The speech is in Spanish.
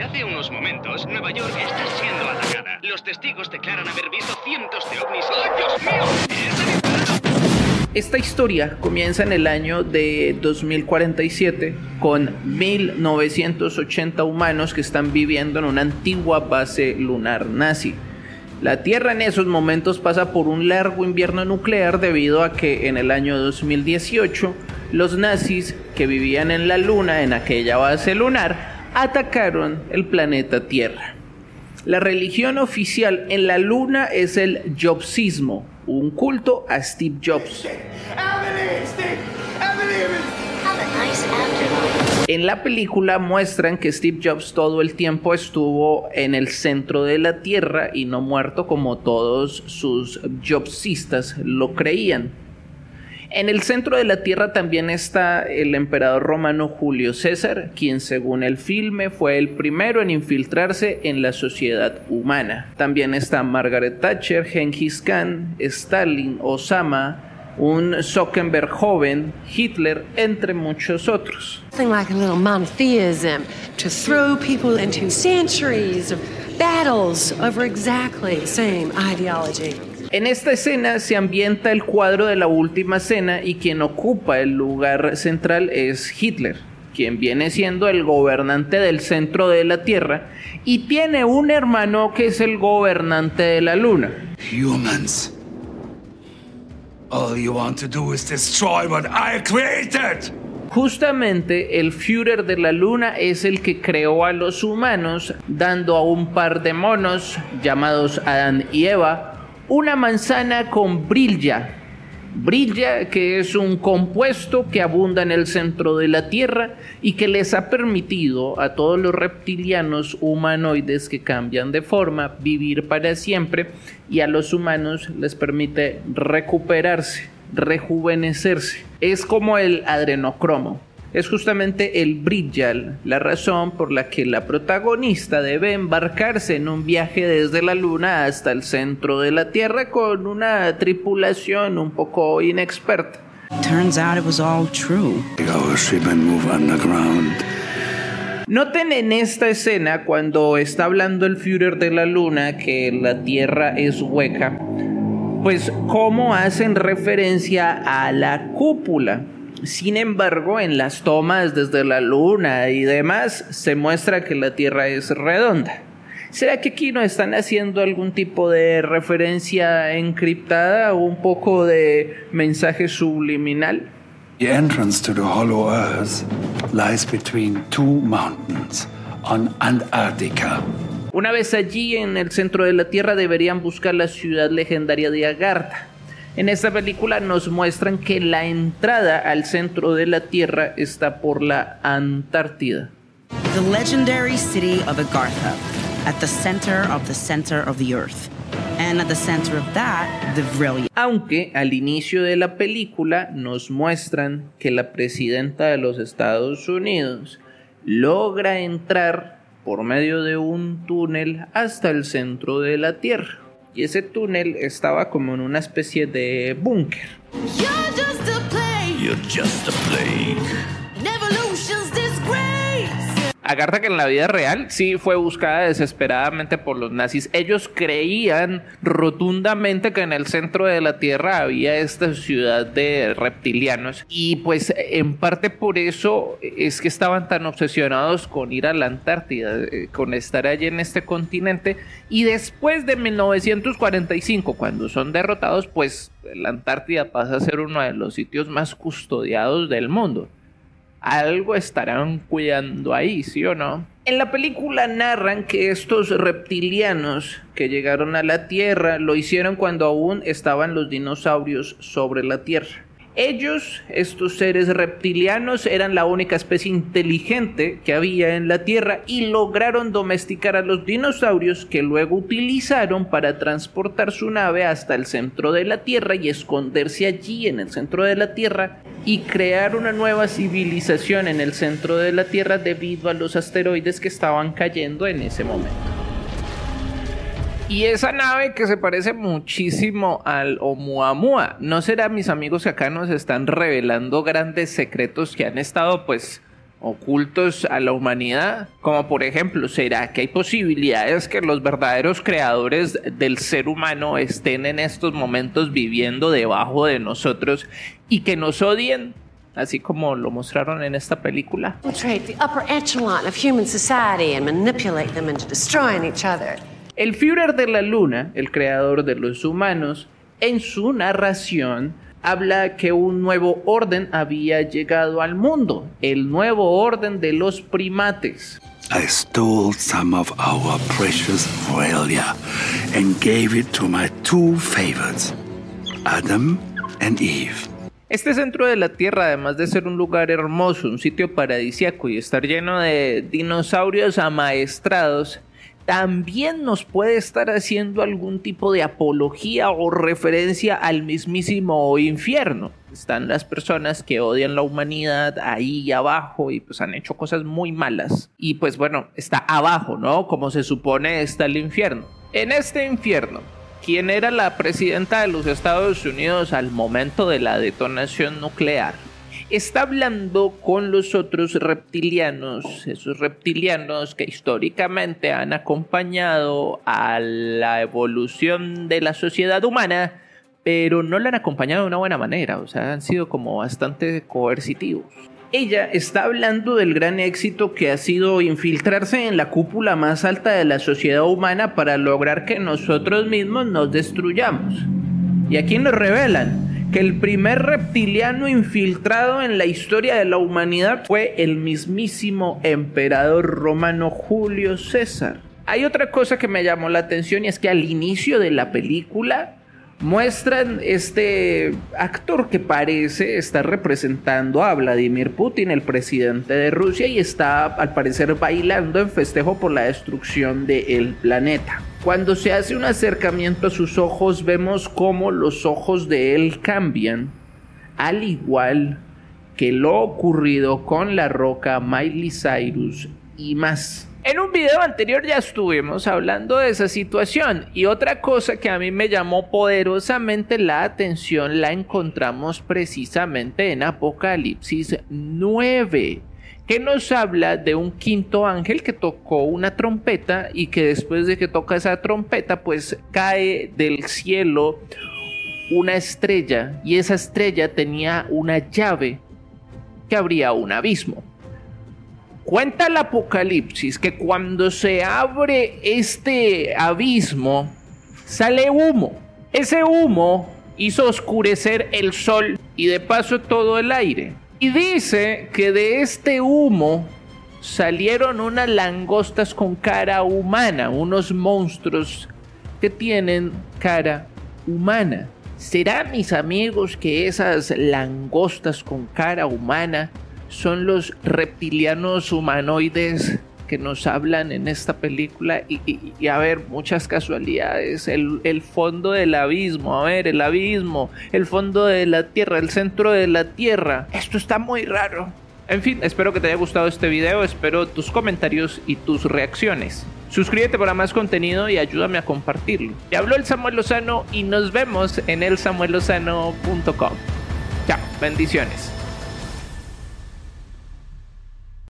Hace unos momentos, Nueva York está siendo atacada. Los testigos declaran haber visto cientos de ovnis. ¡Ay, Dios mío! Esta historia comienza en el año de 2047 con 1980 humanos que están viviendo en una antigua base lunar nazi. La Tierra en esos momentos pasa por un largo invierno nuclear debido a que en el año 2018 los nazis que vivían en la Luna, en aquella base lunar, atacaron el planeta Tierra. La religión oficial en la Luna es el Jobsismo, un culto a Steve Jobs. En la película muestran que Steve Jobs todo el tiempo estuvo en el centro de la Tierra y no muerto como todos sus Jobsistas lo creían. En el centro de la Tierra también está el emperador romano Julio César, quien según el filme fue el primero en infiltrarse en la sociedad humana. También está Margaret Thatcher, Genghis Khan, Stalin, Osama, un Zuckerberg joven, Hitler, entre muchos otros. Battles over exactly the same ideology. En esta escena se ambienta el cuadro de la última cena y quien ocupa el lugar central es Hitler, quien viene siendo el gobernante del centro de la Tierra y tiene un hermano que es el gobernante de la Luna. Humans. All you want to do is destroy what I created. Justamente el Führer de la Luna es el que creó a los humanos, dando a un par de monos llamados Adán y Eva una manzana con brilla. Brilla, que es un compuesto que abunda en el centro de la Tierra y que les ha permitido a todos los reptilianos humanoides que cambian de forma vivir para siempre y a los humanos les permite recuperarse, rejuvenecerse. Es como el adrenocromo es justamente el Bridjal, la razón por la que la protagonista debe embarcarse en un viaje desde la Luna hasta el centro de la Tierra con una tripulación un poco inexperta. Turns out it was all true. Noten en esta escena cuando está hablando el Führer de la Luna que la Tierra es hueca, pues cómo hacen referencia a la cúpula sin embargo, en las tomas desde la luna y demás se muestra que la Tierra es redonda. ¿Será que aquí no están haciendo algún tipo de referencia encriptada o un poco de mensaje subliminal? The entrance to the hollow earth lies between two mountains on Antarctica. Una vez allí en el centro de la Tierra deberían buscar la ciudad legendaria de Agartha en esta película nos muestran que la entrada al centro de la Tierra está por la Antártida. The legendary city of Agartha, at the center of the center of the earth. And at the center of that, the brilliant. Aunque al inicio de la película nos muestran que la presidenta de los Estados Unidos logra entrar por medio de un túnel hasta el centro de la Tierra y ese túnel estaba como en una especie de búnker. Agartha que en la vida real sí fue buscada desesperadamente por los nazis. Ellos creían rotundamente que en el centro de la Tierra había esta ciudad de reptilianos. Y pues en parte por eso es que estaban tan obsesionados con ir a la Antártida, eh, con estar allí en este continente. Y después de 1945 cuando son derrotados pues la Antártida pasa a ser uno de los sitios más custodiados del mundo algo estarán cuidando ahí, ¿sí o no? En la película narran que estos reptilianos que llegaron a la Tierra lo hicieron cuando aún estaban los dinosaurios sobre la Tierra. Ellos, estos seres reptilianos, eran la única especie inteligente que había en la Tierra y lograron domesticar a los dinosaurios que luego utilizaron para transportar su nave hasta el centro de la Tierra y esconderse allí en el centro de la Tierra y crear una nueva civilización en el centro de la Tierra debido a los asteroides que estaban cayendo en ese momento. Y esa nave que se parece muchísimo al Oumuamua, ¿no será mis amigos que acá nos están revelando grandes secretos que han estado pues ocultos a la humanidad, como por ejemplo, ¿será que hay posibilidades que los verdaderos creadores del ser humano estén en estos momentos viviendo debajo de nosotros y que nos odien? Así como lo mostraron en esta película. El Führer de la Luna, el creador de los humanos, en su narración habla que un nuevo orden había llegado al mundo, el nuevo orden de los primates. I stole some of our precious Aurelia and gave it to my two favorites, Adam and Eve. Este centro de la Tierra, además de ser un lugar hermoso, un sitio paradisiaco y estar lleno de dinosaurios amaestrados, también nos puede estar haciendo algún tipo de apología o referencia al mismísimo infierno. Están las personas que odian la humanidad ahí abajo y pues han hecho cosas muy malas. Y pues bueno, está abajo, ¿no? Como se supone está el infierno. En este infierno, ¿quién era la presidenta de los Estados Unidos al momento de la detonación nuclear? Está hablando con los otros reptilianos, esos reptilianos que históricamente han acompañado a la evolución de la sociedad humana, pero no la han acompañado de una buena manera, o sea, han sido como bastante coercitivos. Ella está hablando del gran éxito que ha sido infiltrarse en la cúpula más alta de la sociedad humana para lograr que nosotros mismos nos destruyamos. Y aquí nos revelan que el primer reptiliano infiltrado en la historia de la humanidad fue el mismísimo emperador romano Julio César. Hay otra cosa que me llamó la atención y es que al inicio de la película muestran este actor que parece estar representando a Vladimir Putin, el presidente de Rusia, y está al parecer bailando en festejo por la destrucción del planeta. Cuando se hace un acercamiento a sus ojos, vemos cómo los ojos de él cambian, al igual que lo ocurrido con la roca Miley Cyrus y más. En un video anterior ya estuvimos hablando de esa situación y otra cosa que a mí me llamó poderosamente la atención la encontramos precisamente en Apocalipsis 9 que nos habla de un quinto ángel que tocó una trompeta y que después de que toca esa trompeta pues cae del cielo una estrella y esa estrella tenía una llave que abría un abismo. Cuenta el Apocalipsis que cuando se abre este abismo, sale humo. Ese humo hizo oscurecer el sol y de paso todo el aire. Y dice que de este humo salieron unas langostas con cara humana, unos monstruos que tienen cara humana. ¿Será, mis amigos, que esas langostas con cara humana son los reptilianos humanoides que nos hablan en esta película y, a ver, muchas casualidades, el, el, fondo del abismo, a ver, el abismo, el fondo de la tierra, el centro de la tierra, esto está muy raro. En fin, espero que te haya gustado este video, espero tus comentarios y tus reacciones. Suscríbete para más contenido y ayúdame a compartirlo. Te habló el Samuel Lozano y nos vemos en elsamuellozano.com. Chao, bendiciones.